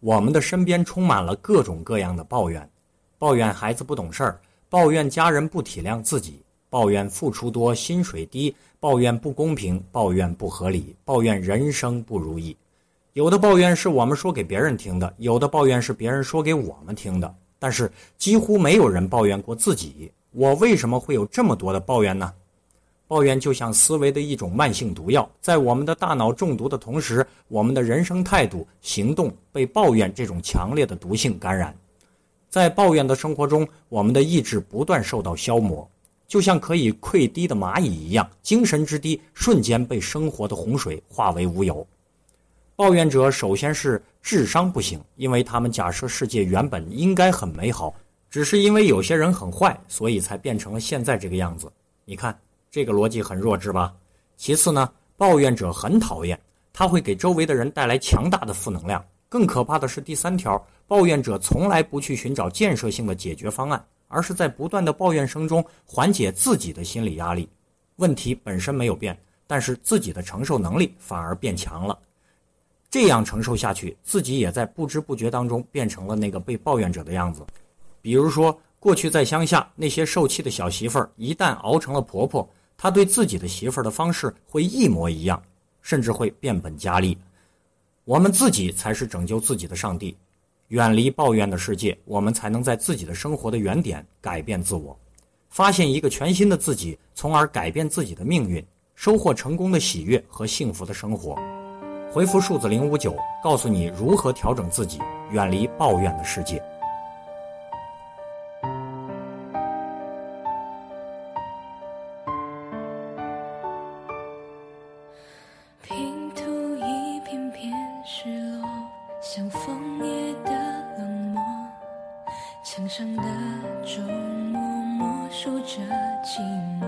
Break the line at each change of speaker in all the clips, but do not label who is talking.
我们的身边充满了各种各样的抱怨：抱怨孩子不懂事儿，抱怨家人不体谅自己，抱怨付出多薪水低，抱怨不公平，抱怨不合理，抱怨人生不如意。有的抱怨是我们说给别人听的，有的抱怨是别人说给我们听的，但是几乎没有人抱怨过自己。我为什么会有这么多的抱怨呢？抱怨就像思维的一种慢性毒药，在我们的大脑中毒的同时，我们的人生态度、行动被抱怨这种强烈的毒性感染。在抱怨的生活中，我们的意志不断受到消磨，就像可以溃堤的蚂蚁一样，精神之堤瞬间被生活的洪水化为乌有。抱怨者首先是智商不行，因为他们假设世界原本应该很美好，只是因为有些人很坏，所以才变成了现在这个样子。你看。这个逻辑很弱智吧？其次呢，抱怨者很讨厌，他会给周围的人带来强大的负能量。更可怕的是第三条，抱怨者从来不去寻找建设性的解决方案，而是在不断的抱怨声中缓解自己的心理压力。问题本身没有变，但是自己的承受能力反而变强了。这样承受下去，自己也在不知不觉当中变成了那个被抱怨者的样子。比如说，过去在乡下那些受气的小媳妇儿，一旦熬成了婆婆。他对自己的媳妇儿的方式会一模一样，甚至会变本加厉。我们自己才是拯救自己的上帝，远离抱怨的世界，我们才能在自己的生活的原点改变自我，发现一个全新的自己，从而改变自己的命运，收获成功的喜悦和幸福的生活。回复数字零五九，告诉你如何调整自己，远离抱怨的世界。
像枫叶的冷漠。墙上的钟默默数着寂寞。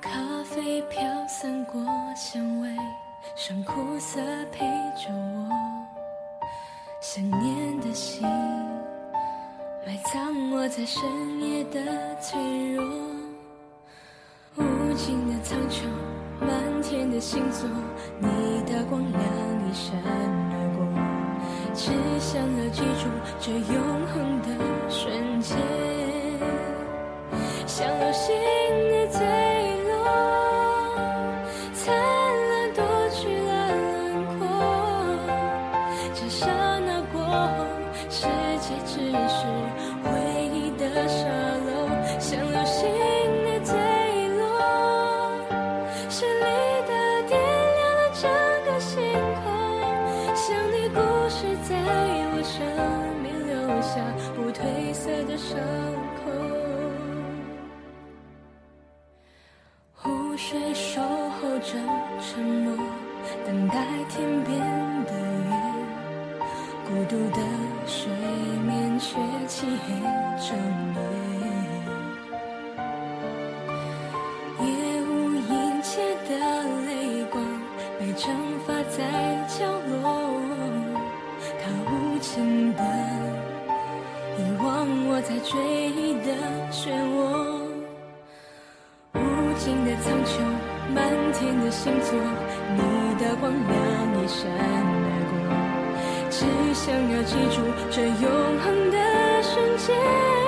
咖啡飘散过香味，剩苦涩陪着我。想念的心，埋葬我在深夜的脆弱。无尽的苍穹，满天的星座，你的光亮一闪而过，只想要记住这永恒的瞬间，像流星褪色的伤口。湖水守候着沉默，等待天边的月。孤独的水面却漆黑着。星座你的光亮一闪而过。只想要记住这永恒的瞬间。